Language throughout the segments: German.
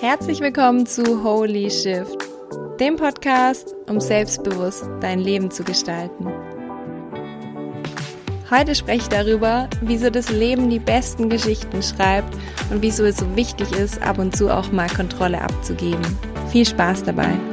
Herzlich willkommen zu Holy Shift, dem Podcast, um selbstbewusst dein Leben zu gestalten. Heute spreche ich darüber, wieso das Leben die besten Geschichten schreibt und wieso es so wichtig ist, ab und zu auch mal Kontrolle abzugeben. Viel Spaß dabei!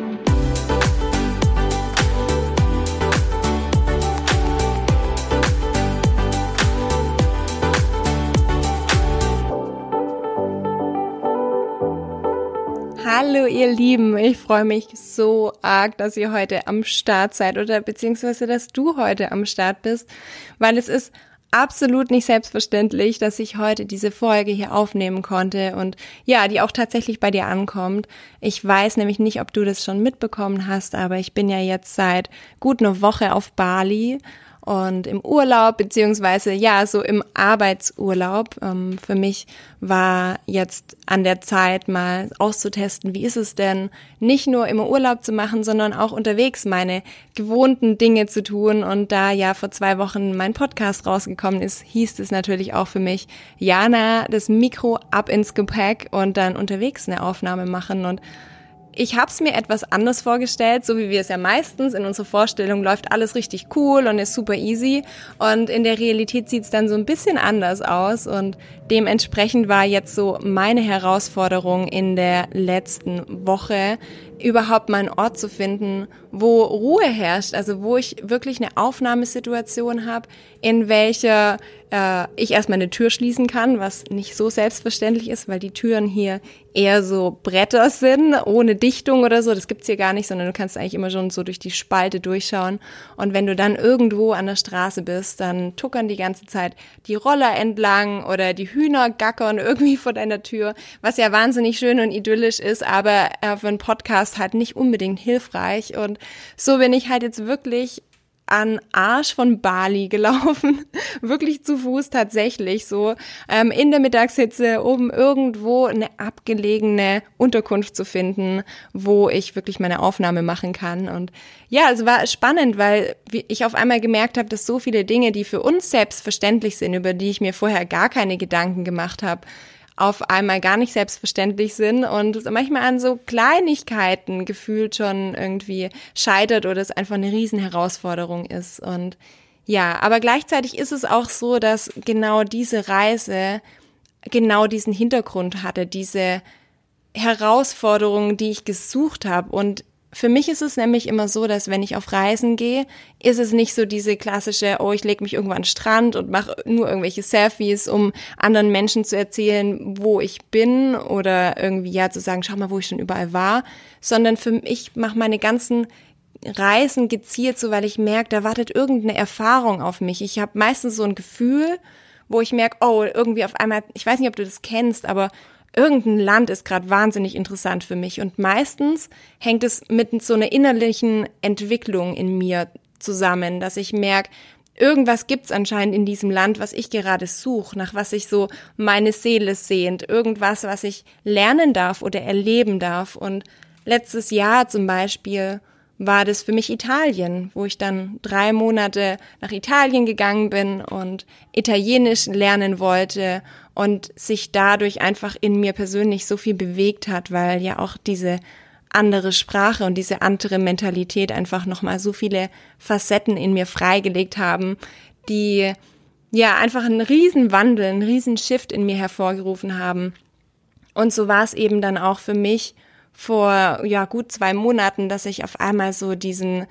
Ihr Lieben, ich freue mich so arg, dass ihr heute am Start seid oder beziehungsweise, dass du heute am Start bist, weil es ist absolut nicht selbstverständlich, dass ich heute diese Folge hier aufnehmen konnte und ja, die auch tatsächlich bei dir ankommt. Ich weiß nämlich nicht, ob du das schon mitbekommen hast, aber ich bin ja jetzt seit gut einer Woche auf Bali und im Urlaub, beziehungsweise ja, so im Arbeitsurlaub. Ähm, für mich war jetzt an der Zeit, mal auszutesten, wie ist es denn, nicht nur im Urlaub zu machen, sondern auch unterwegs meine gewohnten Dinge zu tun. Und da ja vor zwei Wochen mein Podcast rausgekommen ist, hieß es natürlich auch für mich, Jana, das Mikro ab ins Gepäck und dann unterwegs eine Aufnahme machen. Und ich habe es mir etwas anders vorgestellt, so wie wir es ja meistens. In unserer Vorstellung läuft alles richtig cool und ist super easy. Und in der Realität sieht es dann so ein bisschen anders aus. Und dementsprechend war jetzt so meine Herausforderung in der letzten Woche überhaupt mal einen Ort zu finden, wo Ruhe herrscht, also wo ich wirklich eine Aufnahmesituation habe, in welcher äh, ich erstmal eine Tür schließen kann, was nicht so selbstverständlich ist, weil die Türen hier eher so Bretter sind, ohne Dichtung oder so. Das gibt's hier gar nicht, sondern du kannst eigentlich immer schon so durch die Spalte durchschauen. Und wenn du dann irgendwo an der Straße bist, dann tuckern die ganze Zeit die Roller entlang oder die Hühner gackern irgendwie vor deiner Tür, was ja wahnsinnig schön und idyllisch ist, aber äh, für einen Podcast halt nicht unbedingt hilfreich. Und so bin ich halt jetzt wirklich an Arsch von Bali gelaufen, wirklich zu Fuß tatsächlich so, ähm, in der Mittagshitze, um irgendwo eine abgelegene Unterkunft zu finden, wo ich wirklich meine Aufnahme machen kann. Und ja, es war spannend, weil ich auf einmal gemerkt habe, dass so viele Dinge, die für uns selbstverständlich sind, über die ich mir vorher gar keine Gedanken gemacht habe, auf einmal gar nicht selbstverständlich sind und manchmal an so Kleinigkeiten gefühlt schon irgendwie scheitert oder es einfach eine Riesenherausforderung ist. Und ja, aber gleichzeitig ist es auch so, dass genau diese Reise genau diesen Hintergrund hatte, diese Herausforderungen, die ich gesucht habe. Und für mich ist es nämlich immer so, dass wenn ich auf Reisen gehe, ist es nicht so diese klassische, oh, ich lege mich irgendwo an den Strand und mache nur irgendwelche Selfies, um anderen Menschen zu erzählen, wo ich bin oder irgendwie ja zu sagen, schau mal, wo ich schon überall war, sondern für mich mache meine ganzen Reisen gezielt so, weil ich merke, da wartet irgendeine Erfahrung auf mich. Ich habe meistens so ein Gefühl, wo ich merke, oh, irgendwie auf einmal, ich weiß nicht, ob du das kennst, aber irgendein Land ist gerade wahnsinnig interessant für mich und meistens hängt es mit so einer innerlichen Entwicklung in mir zusammen, dass ich merke, irgendwas gibt's anscheinend in diesem Land, was ich gerade suche, nach was ich so meine Seele sehnt, irgendwas, was ich lernen darf oder erleben darf. Und letztes Jahr zum Beispiel war das für mich Italien, wo ich dann drei Monate nach Italien gegangen bin und Italienisch lernen wollte und sich dadurch einfach in mir persönlich so viel bewegt hat, weil ja auch diese andere Sprache und diese andere Mentalität einfach nochmal so viele Facetten in mir freigelegt haben, die ja einfach einen riesen Wandel, einen riesen Shift in mir hervorgerufen haben. Und so war es eben dann auch für mich, vor ja gut zwei Monaten, dass ich auf einmal so diesen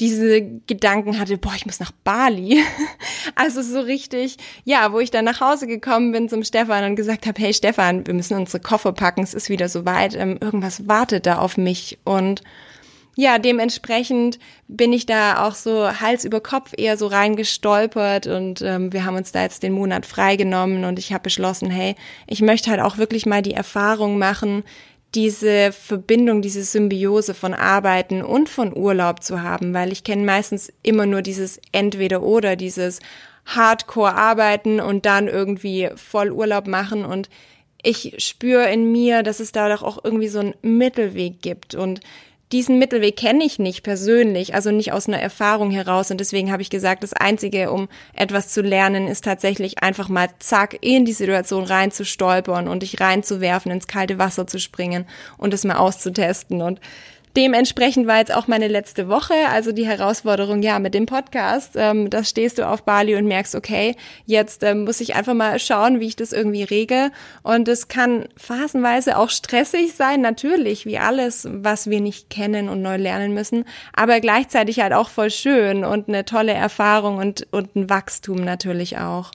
diese Gedanken hatte, boah, ich muss nach Bali. Also so richtig, ja, wo ich dann nach Hause gekommen bin zum Stefan und gesagt habe, hey Stefan, wir müssen unsere Koffer packen, es ist wieder soweit, ähm, irgendwas wartet da auf mich und ja, dementsprechend bin ich da auch so Hals über Kopf eher so reingestolpert und ähm, wir haben uns da jetzt den Monat freigenommen und ich habe beschlossen, hey, ich möchte halt auch wirklich mal die Erfahrung machen, diese Verbindung, diese Symbiose von Arbeiten und von Urlaub zu haben, weil ich kenne meistens immer nur dieses entweder oder, dieses Hardcore arbeiten und dann irgendwie voll Urlaub machen. Und ich spüre in mir, dass es da doch auch irgendwie so einen Mittelweg gibt. Und diesen Mittelweg kenne ich nicht persönlich, also nicht aus einer Erfahrung heraus. Und deswegen habe ich gesagt, das Einzige, um etwas zu lernen, ist tatsächlich einfach mal zack in die Situation reinzustolpern und dich reinzuwerfen, ins kalte Wasser zu springen und es mal auszutesten. Und Dementsprechend war jetzt auch meine letzte Woche, also die Herausforderung, ja, mit dem Podcast. Ähm, das stehst du auf Bali und merkst, okay, jetzt ähm, muss ich einfach mal schauen, wie ich das irgendwie rege. Und es kann phasenweise auch stressig sein, natürlich, wie alles, was wir nicht kennen und neu lernen müssen, aber gleichzeitig halt auch voll schön und eine tolle Erfahrung und, und ein Wachstum natürlich auch.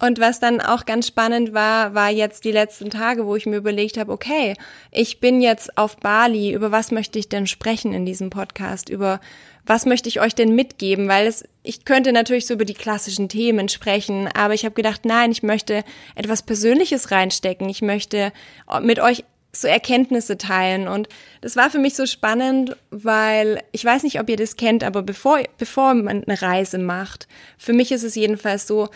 Und was dann auch ganz spannend war, war jetzt die letzten Tage, wo ich mir überlegt habe, okay, ich bin jetzt auf Bali, über was möchte ich denn sprechen in diesem Podcast? Über was möchte ich euch denn mitgeben? Weil es, ich könnte natürlich so über die klassischen Themen sprechen, aber ich habe gedacht, nein, ich möchte etwas Persönliches reinstecken. Ich möchte mit euch so Erkenntnisse teilen. Und das war für mich so spannend, weil ich weiß nicht, ob ihr das kennt, aber bevor, bevor man eine Reise macht, für mich ist es jedenfalls so,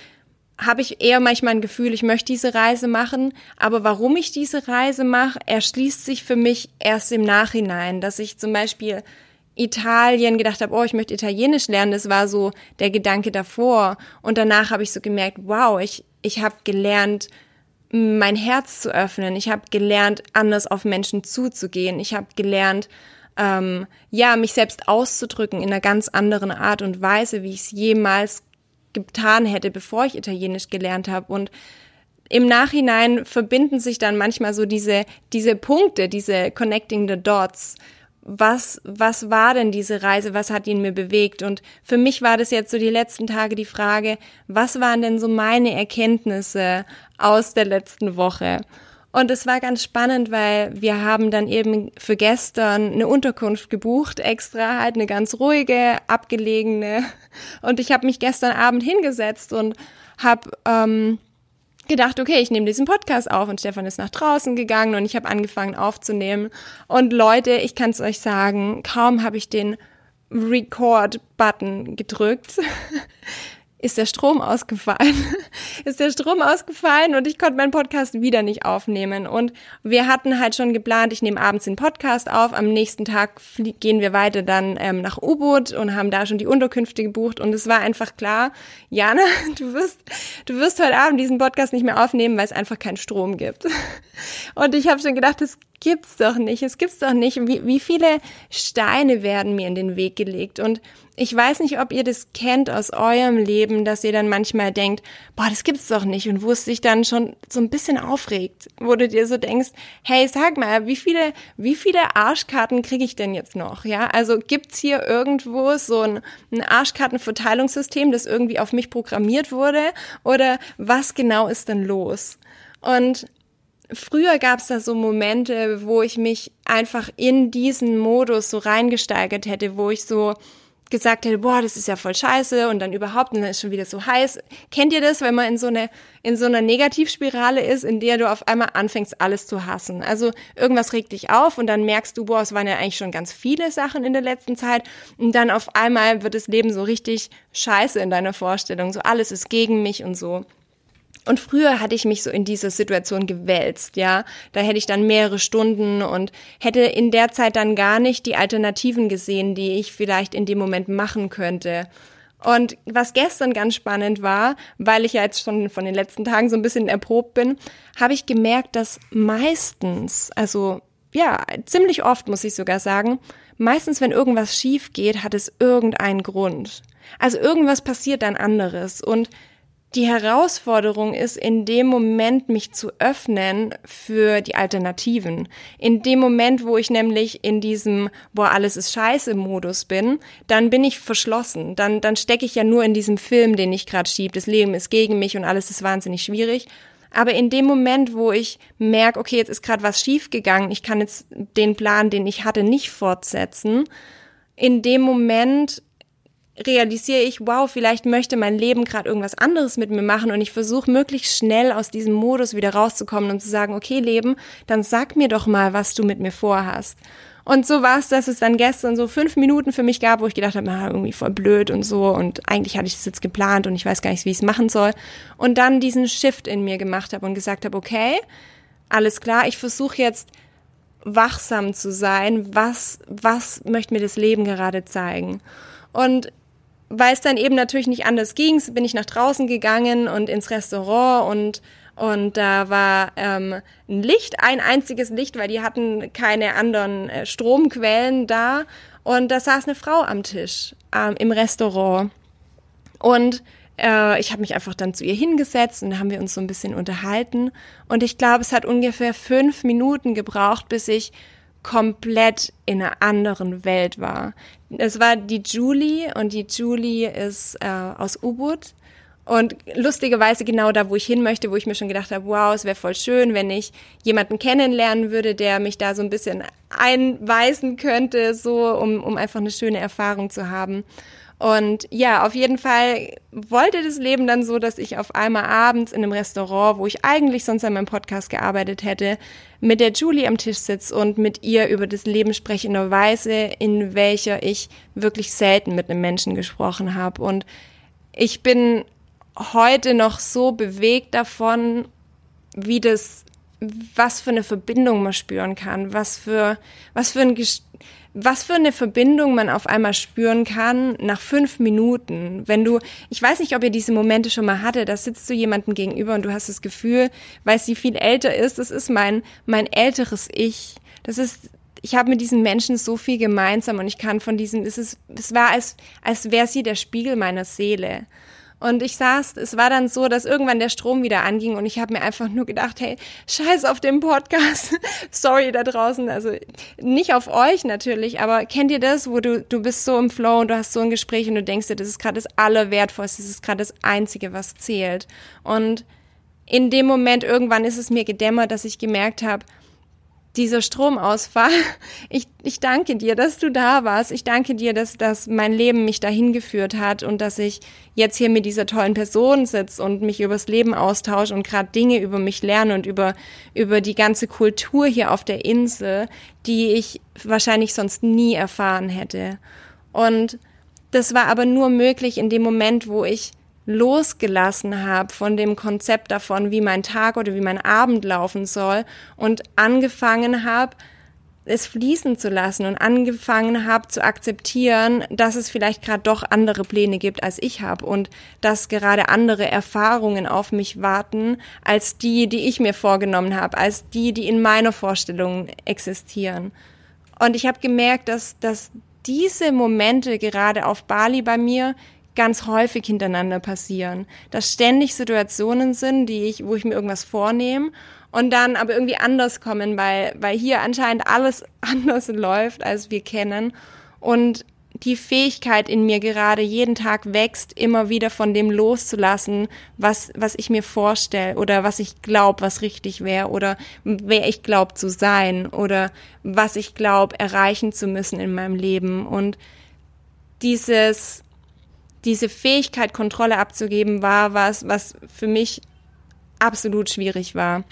habe ich eher manchmal ein Gefühl, ich möchte diese Reise machen, aber warum ich diese Reise mache, erschließt sich für mich erst im Nachhinein, dass ich zum Beispiel Italien gedacht habe, oh, ich möchte Italienisch lernen, das war so der Gedanke davor. Und danach habe ich so gemerkt, wow, ich, ich habe gelernt, mein Herz zu öffnen. Ich habe gelernt, anders auf Menschen zuzugehen. Ich habe gelernt, ähm, ja, mich selbst auszudrücken in einer ganz anderen Art und Weise, wie ich es jemals getan hätte, bevor ich Italienisch gelernt habe. Und im Nachhinein verbinden sich dann manchmal so diese, diese Punkte, diese Connecting the Dots. Was, was war denn diese Reise? Was hat ihn mir bewegt? Und für mich war das jetzt so die letzten Tage die Frage, was waren denn so meine Erkenntnisse aus der letzten Woche? Und es war ganz spannend, weil wir haben dann eben für gestern eine Unterkunft gebucht, extra halt eine ganz ruhige, abgelegene. Und ich habe mich gestern Abend hingesetzt und habe ähm, gedacht, okay, ich nehme diesen Podcast auf und Stefan ist nach draußen gegangen und ich habe angefangen aufzunehmen. Und Leute, ich kann es euch sagen, kaum habe ich den Record-Button gedrückt, ist der Strom ausgefallen. ist der Strom ausgefallen und ich konnte meinen Podcast wieder nicht aufnehmen. Und wir hatten halt schon geplant, ich nehme abends den Podcast auf, am nächsten Tag gehen wir weiter dann ähm, nach U-Boot und haben da schon die Unterkünfte gebucht. Und es war einfach klar, Jana, du wirst, du wirst heute Abend diesen Podcast nicht mehr aufnehmen, weil es einfach keinen Strom gibt. Und ich habe schon gedacht, das gibt's doch nicht. Es gibt's doch nicht. Wie, wie viele Steine werden mir in den Weg gelegt? Und ich weiß nicht, ob ihr das kennt aus eurem Leben, dass ihr dann manchmal denkt, boah, das gibt's doch nicht. Und wo es sich dann schon so ein bisschen aufregt, wo du dir so denkst, hey, sag mal, wie viele, wie viele Arschkarten kriege ich denn jetzt noch? Ja, also gibt's hier irgendwo so ein, ein Arschkartenverteilungssystem, das irgendwie auf mich programmiert wurde? Oder was genau ist denn los? Und früher gab es da so Momente, wo ich mich einfach in diesen Modus so reingesteigert hätte, wo ich so gesagt hätte, boah, das ist ja voll scheiße und dann überhaupt und dann ist schon wieder so heiß. Kennt ihr das, wenn man in so eine in so einer Negativspirale ist, in der du auf einmal anfängst alles zu hassen? Also irgendwas regt dich auf und dann merkst du, boah, es waren ja eigentlich schon ganz viele Sachen in der letzten Zeit und dann auf einmal wird das Leben so richtig scheiße in deiner Vorstellung, so alles ist gegen mich und so. Und früher hatte ich mich so in diese Situation gewälzt, ja. Da hätte ich dann mehrere Stunden und hätte in der Zeit dann gar nicht die Alternativen gesehen, die ich vielleicht in dem Moment machen könnte. Und was gestern ganz spannend war, weil ich ja jetzt schon von den letzten Tagen so ein bisschen erprobt bin, habe ich gemerkt, dass meistens, also ja, ziemlich oft muss ich sogar sagen, meistens wenn irgendwas schief geht, hat es irgendeinen Grund. Also irgendwas passiert dann anderes und die Herausforderung ist, in dem Moment mich zu öffnen für die Alternativen. In dem Moment, wo ich nämlich in diesem, boah, alles ist scheiße Modus bin, dann bin ich verschlossen. Dann, dann stecke ich ja nur in diesem Film, den ich gerade schiebe. Das Leben ist gegen mich und alles ist wahnsinnig schwierig. Aber in dem Moment, wo ich merke, okay, jetzt ist gerade was schiefgegangen, ich kann jetzt den Plan, den ich hatte, nicht fortsetzen, in dem Moment realisiere ich, wow, vielleicht möchte mein Leben gerade irgendwas anderes mit mir machen und ich versuche möglichst schnell aus diesem Modus wieder rauszukommen und zu sagen, okay, Leben, dann sag mir doch mal, was du mit mir vorhast. Und so war es, dass es dann gestern so fünf Minuten für mich gab, wo ich gedacht habe, na, irgendwie voll blöd und so und eigentlich hatte ich das jetzt geplant und ich weiß gar nicht, wie ich es machen soll. Und dann diesen Shift in mir gemacht habe und gesagt habe, okay, alles klar, ich versuche jetzt wachsam zu sein, was, was möchte mir das Leben gerade zeigen. Und weil es dann eben natürlich nicht anders ging, bin ich nach draußen gegangen und ins Restaurant und und da war ähm, ein Licht, ein einziges Licht, weil die hatten keine anderen äh, Stromquellen da. Und da saß eine Frau am Tisch ähm, im Restaurant. Und äh, ich habe mich einfach dann zu ihr hingesetzt und da haben wir uns so ein bisschen unterhalten. Und ich glaube, es hat ungefähr fünf Minuten gebraucht, bis ich komplett in einer anderen Welt war. Es war die Julie und die Julie ist äh, aus Ubud und lustigerweise genau da, wo ich hin möchte, wo ich mir schon gedacht habe, wow, es wäre voll schön, wenn ich jemanden kennenlernen würde, der mich da so ein bisschen einweisen könnte, so um, um einfach eine schöne Erfahrung zu haben. Und ja, auf jeden Fall wollte das Leben dann so, dass ich auf einmal abends in einem Restaurant, wo ich eigentlich sonst an meinem Podcast gearbeitet hätte, mit der Julie am Tisch sitze und mit ihr über das Leben spreche in einer Weise, in welcher ich wirklich selten mit einem Menschen gesprochen habe. Und ich bin heute noch so bewegt davon, wie das, was für eine Verbindung man spüren kann, was für, was für ein was für eine Verbindung man auf einmal spüren kann nach fünf Minuten. Wenn du, ich weiß nicht, ob ihr diese Momente schon mal hatte, da sitzt du jemandem gegenüber und du hast das Gefühl, weil sie viel älter ist, das ist mein, mein älteres Ich. Das ist, ich habe mit diesen Menschen so viel gemeinsam und ich kann von diesem, es ist, es war als, als wäre sie der Spiegel meiner Seele. Und ich saß, es war dann so, dass irgendwann der Strom wieder anging und ich habe mir einfach nur gedacht, hey, scheiß auf den Podcast. Sorry da draußen, also nicht auf euch natürlich, aber kennt ihr das, wo du du bist so im Flow und du hast so ein Gespräch und du denkst dir, das ist gerade das Allerwertvollste, das ist gerade das Einzige, was zählt. Und in dem Moment irgendwann ist es mir gedämmert, dass ich gemerkt habe, dieser Stromausfall. Ich, ich danke dir, dass du da warst. Ich danke dir, dass, dass mein Leben mich dahin geführt hat und dass ich jetzt hier mit dieser tollen Person sitze und mich übers Leben austausche und gerade Dinge über mich lerne und über, über die ganze Kultur hier auf der Insel, die ich wahrscheinlich sonst nie erfahren hätte. Und das war aber nur möglich in dem Moment, wo ich losgelassen habe von dem Konzept davon, wie mein Tag oder wie mein Abend laufen soll und angefangen habe, es fließen zu lassen und angefangen habe zu akzeptieren, dass es vielleicht gerade doch andere Pläne gibt als ich habe und dass gerade andere Erfahrungen auf mich warten als die, die ich mir vorgenommen habe, als die, die in meiner Vorstellung existieren. Und ich habe gemerkt, dass, dass diese Momente gerade auf Bali bei mir ganz häufig hintereinander passieren. Dass ständig Situationen sind, die ich, wo ich mir irgendwas vornehme und dann aber irgendwie anders kommen, weil, weil hier anscheinend alles anders läuft, als wir kennen. Und die Fähigkeit in mir gerade jeden Tag wächst, immer wieder von dem loszulassen, was, was ich mir vorstelle oder was ich glaube, was richtig wäre oder wer ich glaube zu sein oder was ich glaube erreichen zu müssen in meinem Leben. Und dieses, diese Fähigkeit, Kontrolle abzugeben, war was, was für mich absolut schwierig war.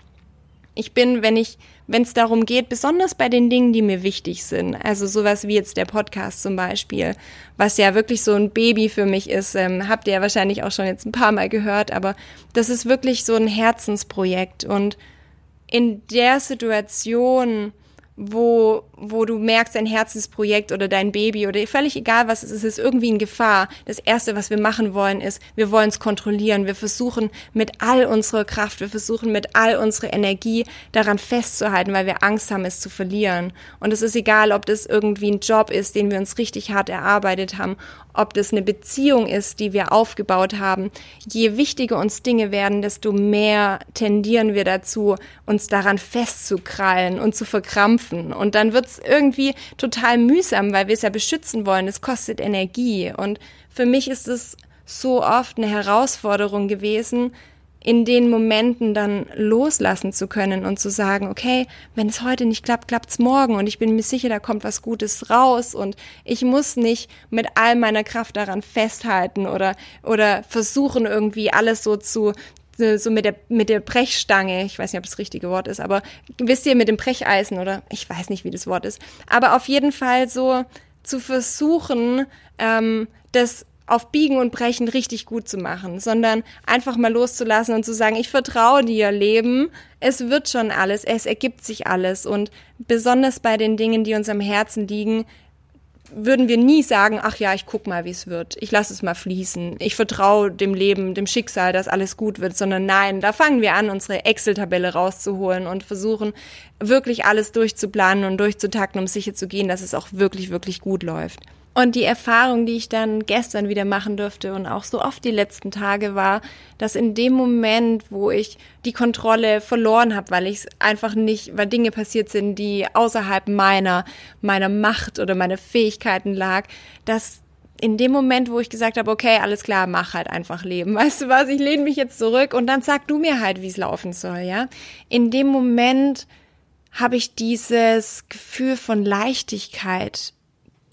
Ich bin, wenn ich, wenn es darum geht, besonders bei den Dingen, die mir wichtig sind, also sowas wie jetzt der Podcast zum Beispiel, was ja wirklich so ein Baby für mich ist, ähm, habt ihr ja wahrscheinlich auch schon jetzt ein paar Mal gehört, aber das ist wirklich so ein Herzensprojekt und in der Situation, wo, wo du merkst, dein Herzensprojekt oder dein Baby oder völlig egal was es ist, ist irgendwie in Gefahr. Das erste, was wir machen wollen, ist, wir wollen es kontrollieren. Wir versuchen mit all unserer Kraft, wir versuchen mit all unserer Energie daran festzuhalten, weil wir Angst haben, es zu verlieren. Und es ist egal, ob das irgendwie ein Job ist, den wir uns richtig hart erarbeitet haben, ob das eine Beziehung ist, die wir aufgebaut haben. Je wichtiger uns Dinge werden, desto mehr tendieren wir dazu, uns daran festzukrallen und zu verkrampfen. Und dann wird's irgendwie total mühsam, weil wir es ja beschützen wollen. Es kostet Energie. Und für mich ist es so oft eine Herausforderung gewesen, in den Momenten dann loslassen zu können und zu sagen, okay, wenn es heute nicht klappt, klappt's morgen und ich bin mir sicher, da kommt was Gutes raus und ich muss nicht mit all meiner Kraft daran festhalten oder oder versuchen irgendwie alles so zu so mit der mit der Brechstange, ich weiß nicht, ob das, richtige Wort ist, aber wisst ihr mit dem Brecheisen oder ich weiß nicht, wie das Wort ist, aber auf jeden Fall so zu versuchen, ähm, das auf Biegen und Brechen richtig gut zu machen, sondern einfach mal loszulassen und zu sagen, ich vertraue dir, Leben, es wird schon alles, es ergibt sich alles. Und besonders bei den Dingen, die uns am Herzen liegen, würden wir nie sagen, ach ja, ich guck mal, wie es wird. Ich lasse es mal fließen. Ich vertraue dem Leben, dem Schicksal, dass alles gut wird, sondern nein, da fangen wir an, unsere Excel-Tabelle rauszuholen und versuchen wirklich alles durchzuplanen und durchzutakten, um sicher zu gehen, dass es auch wirklich, wirklich gut läuft. Und die Erfahrung, die ich dann gestern wieder machen durfte und auch so oft die letzten Tage war, dass in dem Moment, wo ich die Kontrolle verloren habe, weil ich es einfach nicht, weil Dinge passiert sind, die außerhalb meiner, meiner Macht oder meiner Fähigkeiten lag, dass in dem Moment, wo ich gesagt habe, okay, alles klar, mach halt einfach Leben. Weißt du was, ich lehne mich jetzt zurück und dann sag du mir halt, wie es laufen soll, ja? In dem Moment habe ich dieses Gefühl von Leichtigkeit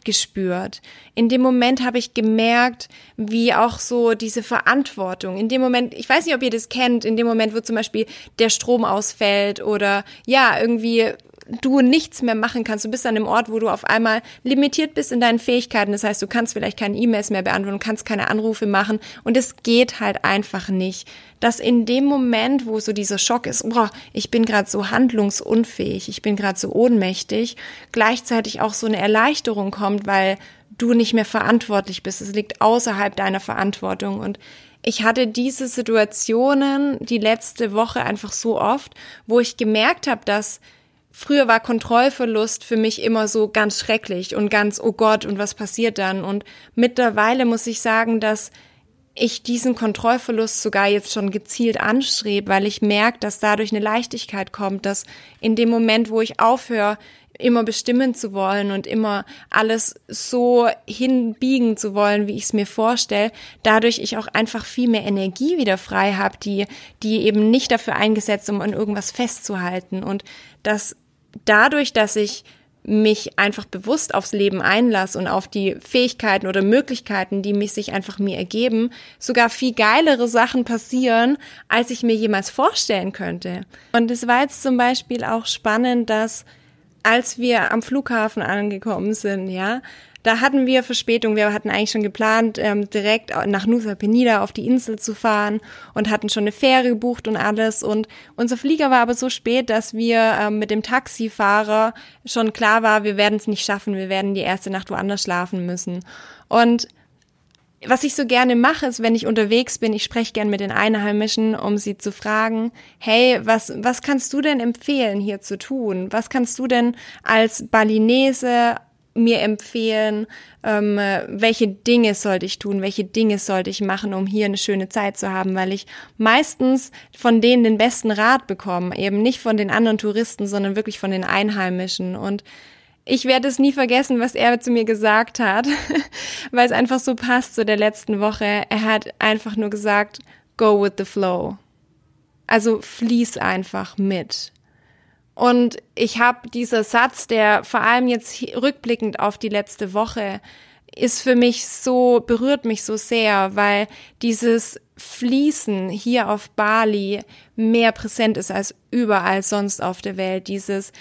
gespürt. In dem Moment habe ich gemerkt, wie auch so diese Verantwortung. In dem Moment, ich weiß nicht, ob ihr das kennt, in dem Moment, wo zum Beispiel der Strom ausfällt oder ja, irgendwie du nichts mehr machen kannst. Du bist an einem Ort, wo du auf einmal limitiert bist in deinen Fähigkeiten. Das heißt, du kannst vielleicht keine E-Mails mehr beantworten, kannst keine Anrufe machen und es geht halt einfach nicht. Dass in dem Moment, wo so dieser Schock ist, boah, ich bin gerade so handlungsunfähig, ich bin gerade so ohnmächtig, gleichzeitig auch so eine Erleichterung kommt, weil du nicht mehr verantwortlich bist. Es liegt außerhalb deiner Verantwortung und ich hatte diese Situationen die letzte Woche einfach so oft, wo ich gemerkt habe, dass früher war Kontrollverlust für mich immer so ganz schrecklich und ganz, oh Gott, und was passiert dann? Und mittlerweile muss ich sagen, dass ich diesen Kontrollverlust sogar jetzt schon gezielt anstrebe, weil ich merke, dass dadurch eine Leichtigkeit kommt, dass in dem Moment, wo ich aufhöre, immer bestimmen zu wollen und immer alles so hinbiegen zu wollen, wie ich es mir vorstelle, dadurch ich auch einfach viel mehr Energie wieder frei habe, die, die eben nicht dafür eingesetzt, um an irgendwas festzuhalten. Und das dadurch, dass ich mich einfach bewusst aufs Leben einlasse und auf die Fähigkeiten oder Möglichkeiten, die mich sich einfach mir ergeben, sogar viel geilere Sachen passieren, als ich mir jemals vorstellen könnte. Und es war jetzt zum Beispiel auch spannend, dass als wir am Flughafen angekommen sind, ja, da hatten wir Verspätung. Wir hatten eigentlich schon geplant, ähm, direkt nach Nusa Penida auf die Insel zu fahren und hatten schon eine Fähre gebucht und alles. Und unser Flieger war aber so spät, dass wir ähm, mit dem Taxifahrer schon klar war, wir werden es nicht schaffen. Wir werden die erste Nacht woanders schlafen müssen. Und was ich so gerne mache, ist, wenn ich unterwegs bin, ich spreche gern mit den Einheimischen, um sie zu fragen, hey, was, was kannst du denn empfehlen, hier zu tun? Was kannst du denn als Balinese mir empfehlen, ähm, welche Dinge sollte ich tun, welche Dinge sollte ich machen, um hier eine schöne Zeit zu haben, weil ich meistens von denen den besten Rat bekomme, eben nicht von den anderen Touristen, sondern wirklich von den Einheimischen und ich werde es nie vergessen, was er zu mir gesagt hat, weil es einfach so passt zu der letzten Woche. Er hat einfach nur gesagt, go with the flow. Also fließ einfach mit. Und ich habe dieser Satz, der vor allem jetzt rückblickend auf die letzte Woche ist für mich so, berührt mich so sehr, weil dieses Fließen hier auf Bali mehr präsent ist als überall sonst auf der Welt. Dieses,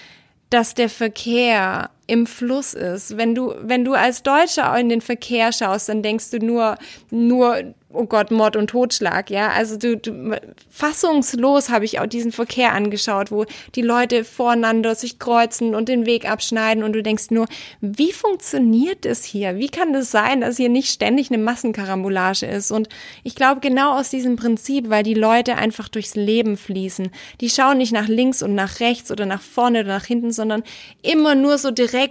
dass der Verkehr im Fluss ist. Wenn du, wenn du als Deutscher in den Verkehr schaust, dann denkst du nur, nur oh Gott, Mord und Totschlag, ja. Also du, du fassungslos habe ich auch diesen Verkehr angeschaut, wo die Leute voreinander sich kreuzen und den Weg abschneiden und du denkst nur, wie funktioniert das hier? Wie kann das sein, dass hier nicht ständig eine Massenkarambolage ist? Und ich glaube genau aus diesem Prinzip, weil die Leute einfach durchs Leben fließen. Die schauen nicht nach links und nach rechts oder nach vorne oder nach hinten, sondern immer nur so direkt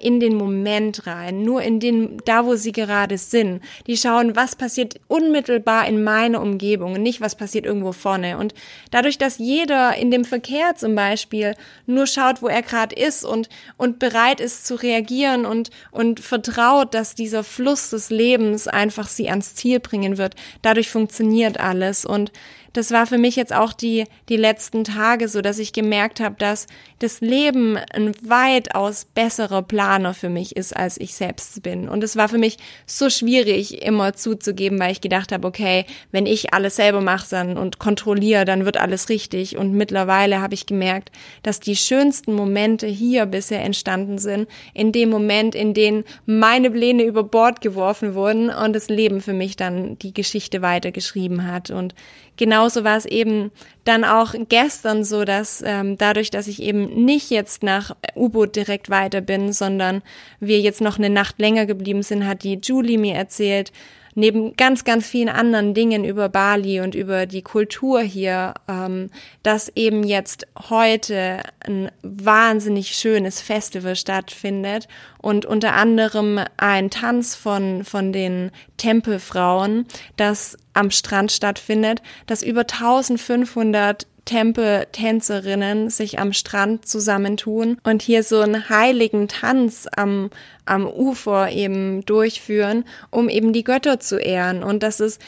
in den Moment rein, nur in den, da wo sie gerade sind. Die schauen, was passiert unmittelbar in meine Umgebung und nicht, was passiert irgendwo vorne. Und dadurch, dass jeder in dem Verkehr zum Beispiel nur schaut, wo er gerade ist und, und bereit ist zu reagieren und, und vertraut, dass dieser Fluss des Lebens einfach sie ans Ziel bringen wird, dadurch funktioniert alles. Und das war für mich jetzt auch die, die letzten Tage so, dass ich gemerkt habe, dass das Leben ein weitaus besserer Planer für mich ist, als ich selbst bin. Und es war für mich so schwierig, immer zuzugeben, weil ich gedacht habe, okay, wenn ich alles selber mache dann und kontrolliere, dann wird alles richtig. Und mittlerweile habe ich gemerkt, dass die schönsten Momente hier bisher entstanden sind, in dem Moment, in dem meine Pläne über Bord geworfen wurden und das Leben für mich dann die Geschichte weitergeschrieben hat. Und genauso war es eben dann auch gestern so, dass ähm, dadurch, dass ich eben nicht jetzt nach U-Boot direkt weiter bin, sondern wir jetzt noch eine Nacht länger geblieben sind, hat die Julie mir erzählt, neben ganz, ganz vielen anderen Dingen über Bali und über die Kultur hier, ähm, dass eben jetzt heute ein wahnsinnig schönes Festival stattfindet und unter anderem ein Tanz von, von den Tempelfrauen, das am Strand stattfindet, das über 1500 Tempeltänzerinnen sich am Strand zusammentun und hier so einen heiligen Tanz am, am Ufer eben durchführen, um eben die Götter zu ehren. Und das ist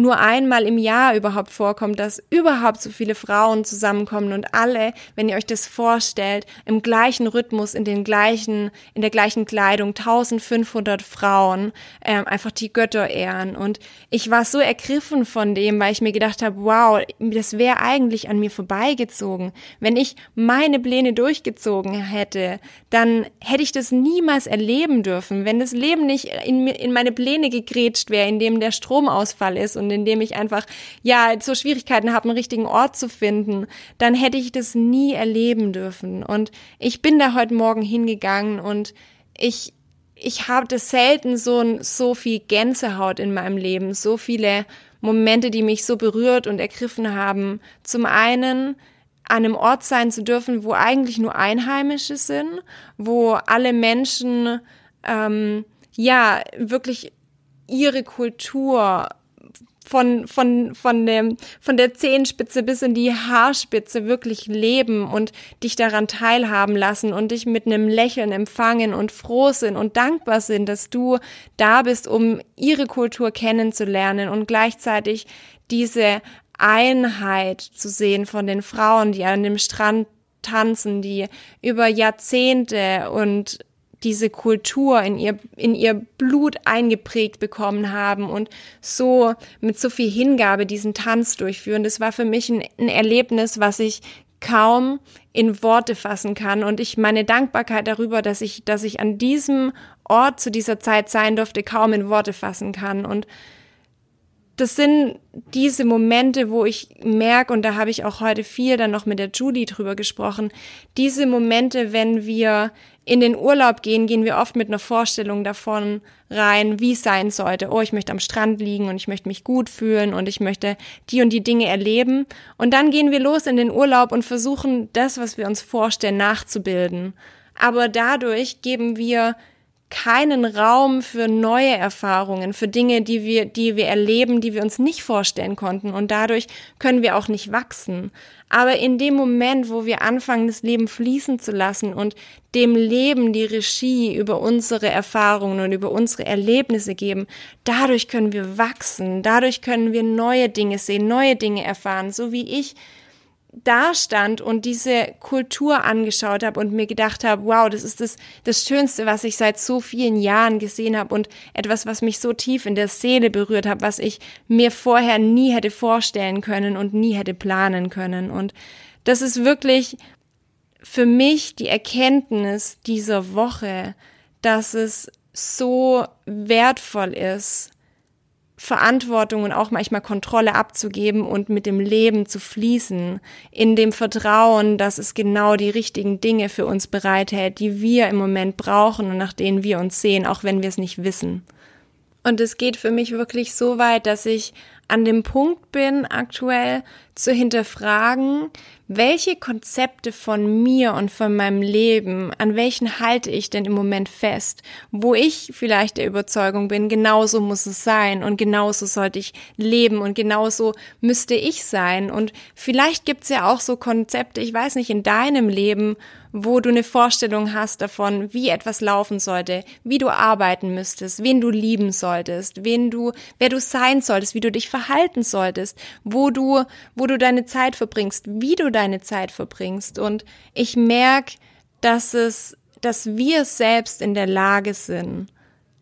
nur einmal im Jahr überhaupt vorkommt, dass überhaupt so viele Frauen zusammenkommen und alle, wenn ihr euch das vorstellt, im gleichen Rhythmus, in den gleichen, in der gleichen Kleidung, 1500 Frauen, ähm, einfach die Götter ehren. Und ich war so ergriffen von dem, weil ich mir gedacht habe, wow, das wäre eigentlich an mir vorbeigezogen. Wenn ich meine Pläne durchgezogen hätte, dann hätte ich das niemals erleben dürfen. Wenn das Leben nicht in, in meine Pläne gegrätscht wäre, in dem der Stromausfall ist und in dem ich einfach, ja, so Schwierigkeiten habe, einen richtigen Ort zu finden, dann hätte ich das nie erleben dürfen. Und ich bin da heute Morgen hingegangen und ich, ich habe selten so, so viel Gänsehaut in meinem Leben, so viele Momente, die mich so berührt und ergriffen haben. Zum einen, an einem Ort sein zu dürfen, wo eigentlich nur Einheimische sind, wo alle Menschen ähm, ja wirklich ihre Kultur von, von, von, dem, von der Zehenspitze bis in die Haarspitze wirklich leben und dich daran teilhaben lassen und dich mit einem Lächeln empfangen und froh sind und dankbar sind, dass du da bist, um ihre Kultur kennenzulernen und gleichzeitig diese Einheit zu sehen von den Frauen, die an dem Strand tanzen, die über Jahrzehnte und diese Kultur in ihr, in ihr Blut eingeprägt bekommen haben und so mit so viel Hingabe diesen Tanz durchführen. Das war für mich ein, ein Erlebnis, was ich kaum in Worte fassen kann und ich meine Dankbarkeit darüber, dass ich, dass ich an diesem Ort zu dieser Zeit sein durfte, kaum in Worte fassen kann und das sind diese Momente, wo ich merke, und da habe ich auch heute viel dann noch mit der Julie drüber gesprochen, diese Momente, wenn wir in den Urlaub gehen, gehen wir oft mit einer Vorstellung davon rein, wie es sein sollte. Oh, ich möchte am Strand liegen und ich möchte mich gut fühlen und ich möchte die und die Dinge erleben. Und dann gehen wir los in den Urlaub und versuchen, das, was wir uns vorstellen, nachzubilden. Aber dadurch geben wir keinen Raum für neue Erfahrungen, für Dinge, die wir, die wir erleben, die wir uns nicht vorstellen konnten. Und dadurch können wir auch nicht wachsen. Aber in dem Moment, wo wir anfangen, das Leben fließen zu lassen und dem Leben die Regie über unsere Erfahrungen und über unsere Erlebnisse geben, dadurch können wir wachsen, dadurch können wir neue Dinge sehen, neue Dinge erfahren, so wie ich da stand und diese Kultur angeschaut habe und mir gedacht habe, wow, das ist das, das Schönste, was ich seit so vielen Jahren gesehen habe und etwas, was mich so tief in der Seele berührt hat, was ich mir vorher nie hätte vorstellen können und nie hätte planen können. Und das ist wirklich für mich die Erkenntnis dieser Woche, dass es so wertvoll ist, Verantwortung und auch manchmal Kontrolle abzugeben und mit dem Leben zu fließen, in dem Vertrauen, dass es genau die richtigen Dinge für uns bereithält, die wir im Moment brauchen und nach denen wir uns sehen, auch wenn wir es nicht wissen. Und es geht für mich wirklich so weit, dass ich an dem Punkt bin, aktuell zu hinterfragen, welche Konzepte von mir und von meinem Leben, an welchen halte ich denn im Moment fest, wo ich vielleicht der Überzeugung bin, genauso muss es sein und genauso sollte ich leben und genauso müsste ich sein. Und vielleicht gibt's ja auch so Konzepte, ich weiß nicht, in deinem Leben, wo du eine Vorstellung hast davon, wie etwas laufen sollte, wie du arbeiten müsstest, wen du lieben solltest, wen du, wer du sein solltest, wie du dich verhalten solltest, wo du, wo du deine Zeit verbringst, wie du deine Zeit verbringst. Und ich merke, dass es, dass wir selbst in der Lage sind,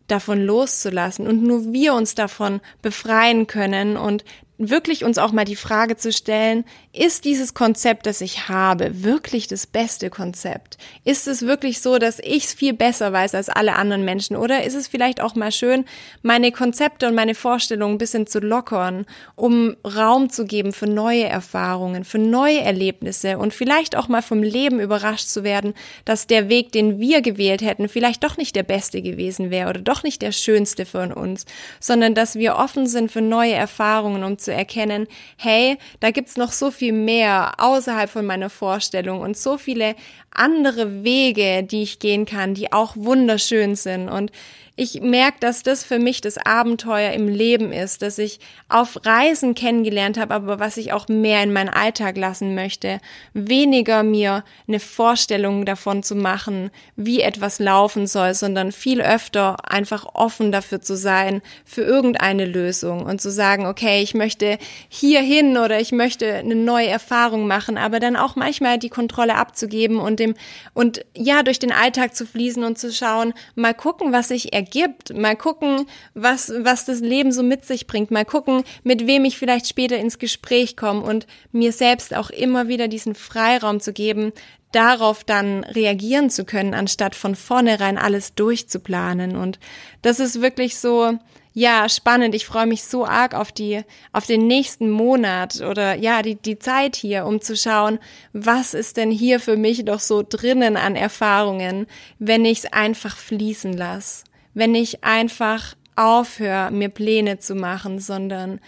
davon loszulassen und nur wir uns davon befreien können und wirklich uns auch mal die Frage zu stellen, ist dieses Konzept, das ich habe, wirklich das beste Konzept? Ist es wirklich so, dass ich es viel besser weiß als alle anderen Menschen? Oder ist es vielleicht auch mal schön, meine Konzepte und meine Vorstellungen ein bisschen zu lockern, um Raum zu geben für neue Erfahrungen, für neue Erlebnisse und vielleicht auch mal vom Leben überrascht zu werden, dass der Weg, den wir gewählt hätten, vielleicht doch nicht der beste gewesen wäre oder doch nicht der schönste von uns, sondern dass wir offen sind für neue Erfahrungen, um zu erkennen, hey, da gibt's noch so viel mehr außerhalb von meiner Vorstellung und so viele andere Wege, die ich gehen kann, die auch wunderschön sind. Und ich merke, dass das für mich das Abenteuer im Leben ist, dass ich auf Reisen kennengelernt habe, aber was ich auch mehr in meinen Alltag lassen möchte, weniger mir eine Vorstellung davon zu machen, wie etwas laufen soll, sondern viel öfter einfach offen dafür zu sein, für irgendeine Lösung und zu sagen, okay, ich möchte hier hin oder ich möchte eine neue Erfahrung machen, aber dann auch manchmal die Kontrolle abzugeben und dem und ja, durch den Alltag zu fließen und zu schauen, mal gucken, was sich ergibt ergibt. Mal gucken, was, was das Leben so mit sich bringt. Mal gucken, mit wem ich vielleicht später ins Gespräch komme und mir selbst auch immer wieder diesen Freiraum zu geben, darauf dann reagieren zu können, anstatt von vornherein alles durchzuplanen. Und das ist wirklich so, ja, spannend. Ich freue mich so arg auf die, auf den nächsten Monat oder ja, die, die Zeit hier, um zu schauen, was ist denn hier für mich doch so drinnen an Erfahrungen, wenn ich es einfach fließen lasse wenn ich einfach aufhöre, mir Pläne zu machen, sondern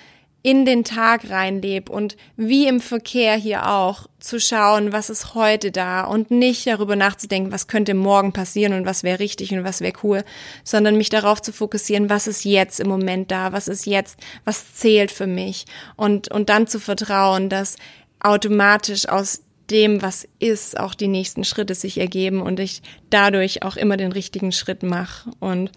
in den Tag reinlebe und wie im Verkehr hier auch zu schauen, was ist heute da und nicht darüber nachzudenken, was könnte morgen passieren und was wäre richtig und was wäre cool, sondern mich darauf zu fokussieren, was ist jetzt im Moment da, was ist jetzt, was zählt für mich und, und dann zu vertrauen, dass automatisch aus dem, was ist, auch die nächsten Schritte sich ergeben und ich dadurch auch immer den richtigen Schritt mache. Und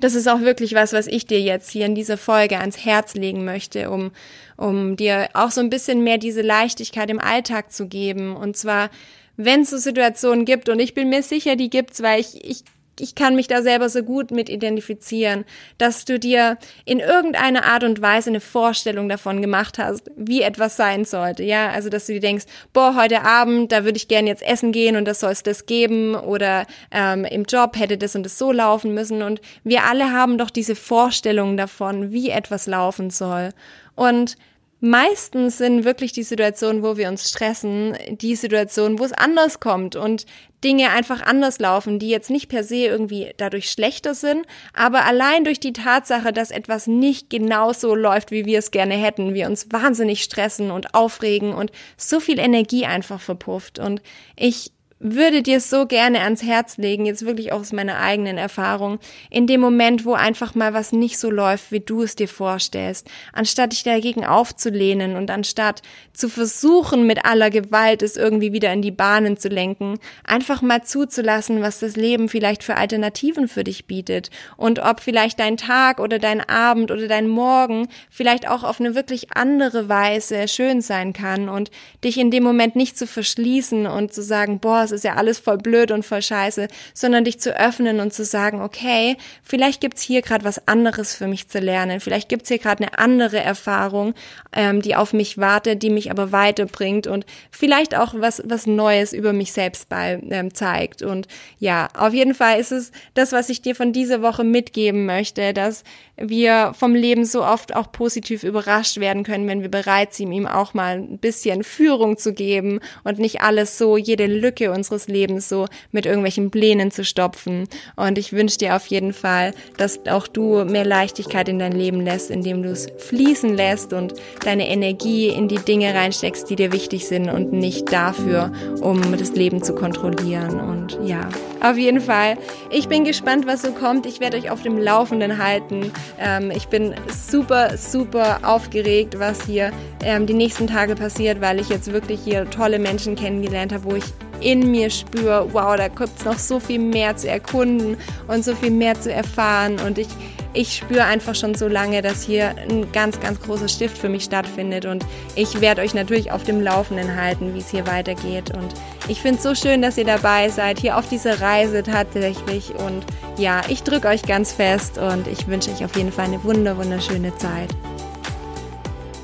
das ist auch wirklich was, was ich dir jetzt hier in dieser Folge ans Herz legen möchte, um, um dir auch so ein bisschen mehr diese Leichtigkeit im Alltag zu geben. Und zwar, wenn es so Situationen gibt, und ich bin mir sicher, die gibt's, weil ich, ich ich kann mich da selber so gut mit identifizieren, dass du dir in irgendeiner Art und Weise eine Vorstellung davon gemacht hast, wie etwas sein sollte. Ja, also dass du dir denkst, boah, heute Abend, da würde ich gerne jetzt essen gehen und das soll es das geben oder ähm, im Job hätte das und das so laufen müssen. Und wir alle haben doch diese Vorstellung davon, wie etwas laufen soll. Und Meistens sind wirklich die Situationen, wo wir uns stressen, die Situationen, wo es anders kommt und Dinge einfach anders laufen, die jetzt nicht per se irgendwie dadurch schlechter sind, aber allein durch die Tatsache, dass etwas nicht genauso läuft, wie wir es gerne hätten, wir uns wahnsinnig stressen und aufregen und so viel Energie einfach verpufft. Und ich würde dir so gerne ans Herz legen, jetzt wirklich aus meiner eigenen Erfahrung, in dem Moment, wo einfach mal was nicht so läuft, wie du es dir vorstellst, anstatt dich dagegen aufzulehnen und anstatt zu versuchen, mit aller Gewalt es irgendwie wieder in die Bahnen zu lenken, einfach mal zuzulassen, was das Leben vielleicht für Alternativen für dich bietet. Und ob vielleicht dein Tag oder dein Abend oder dein Morgen vielleicht auch auf eine wirklich andere Weise schön sein kann und dich in dem Moment nicht zu verschließen und zu sagen, boah, es ist ja alles voll blöd und voll scheiße, sondern dich zu öffnen und zu sagen, okay, vielleicht gibt's hier gerade was anderes für mich zu lernen, vielleicht gibt's hier gerade eine andere Erfahrung, ähm, die auf mich wartet, die mich aber weiterbringt und vielleicht auch was, was Neues über mich selbst bei, ähm, zeigt. Und ja, auf jeden Fall ist es das, was ich dir von dieser Woche mitgeben möchte, dass wir vom Leben so oft auch positiv überrascht werden können, wenn wir bereit sind, ihm auch mal ein bisschen Führung zu geben und nicht alles so, jede Lücke unseres Lebens so mit irgendwelchen Plänen zu stopfen. Und ich wünsche dir auf jeden Fall, dass auch du mehr Leichtigkeit in dein Leben lässt, indem du es fließen lässt und deine Energie in die Dinge reinsteckst, die dir wichtig sind und nicht dafür, um das Leben zu kontrollieren. Und ja, auf jeden Fall. Ich bin gespannt, was so kommt. Ich werde euch auf dem Laufenden halten. Ähm, ich bin super, super aufgeregt, was hier ähm, die nächsten Tage passiert, weil ich jetzt wirklich hier tolle Menschen kennengelernt habe, wo ich in mir spüre, wow, da gibt es noch so viel mehr zu erkunden und so viel mehr zu erfahren. Und ich, ich spüre einfach schon so lange, dass hier ein ganz, ganz großer Stift für mich stattfindet. Und ich werde euch natürlich auf dem Laufenden halten, wie es hier weitergeht. Und ich finde es so schön, dass ihr dabei seid, hier auf dieser Reise tatsächlich. Und ja, ich drücke euch ganz fest und ich wünsche euch auf jeden Fall eine wunder, wunderschöne Zeit.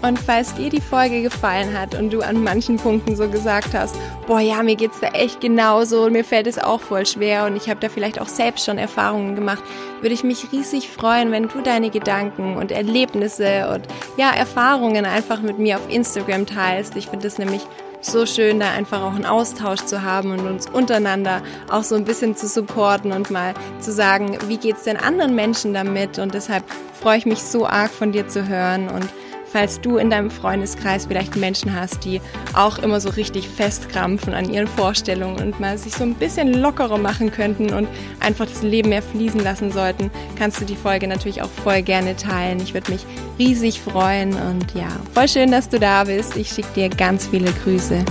Und falls dir die Folge gefallen hat und du an manchen Punkten so gesagt hast, boah ja, mir geht's da echt genauso und mir fällt es auch voll schwer und ich habe da vielleicht auch selbst schon Erfahrungen gemacht, würde ich mich riesig freuen, wenn du deine Gedanken und Erlebnisse und ja, Erfahrungen einfach mit mir auf Instagram teilst. Ich finde es nämlich so schön, da einfach auch einen Austausch zu haben und uns untereinander auch so ein bisschen zu supporten und mal zu sagen, wie geht's denn anderen Menschen damit? Und deshalb freue ich mich so arg von dir zu hören und falls du in deinem Freundeskreis vielleicht Menschen hast, die auch immer so richtig festkrampfen an ihren Vorstellungen und mal sich so ein bisschen lockerer machen könnten und einfach das Leben mehr fließen lassen sollten, kannst du die Folge natürlich auch voll gerne teilen. Ich würde mich riesig freuen und ja, voll schön, dass du da bist. Ich schicke dir ganz viele Grüße.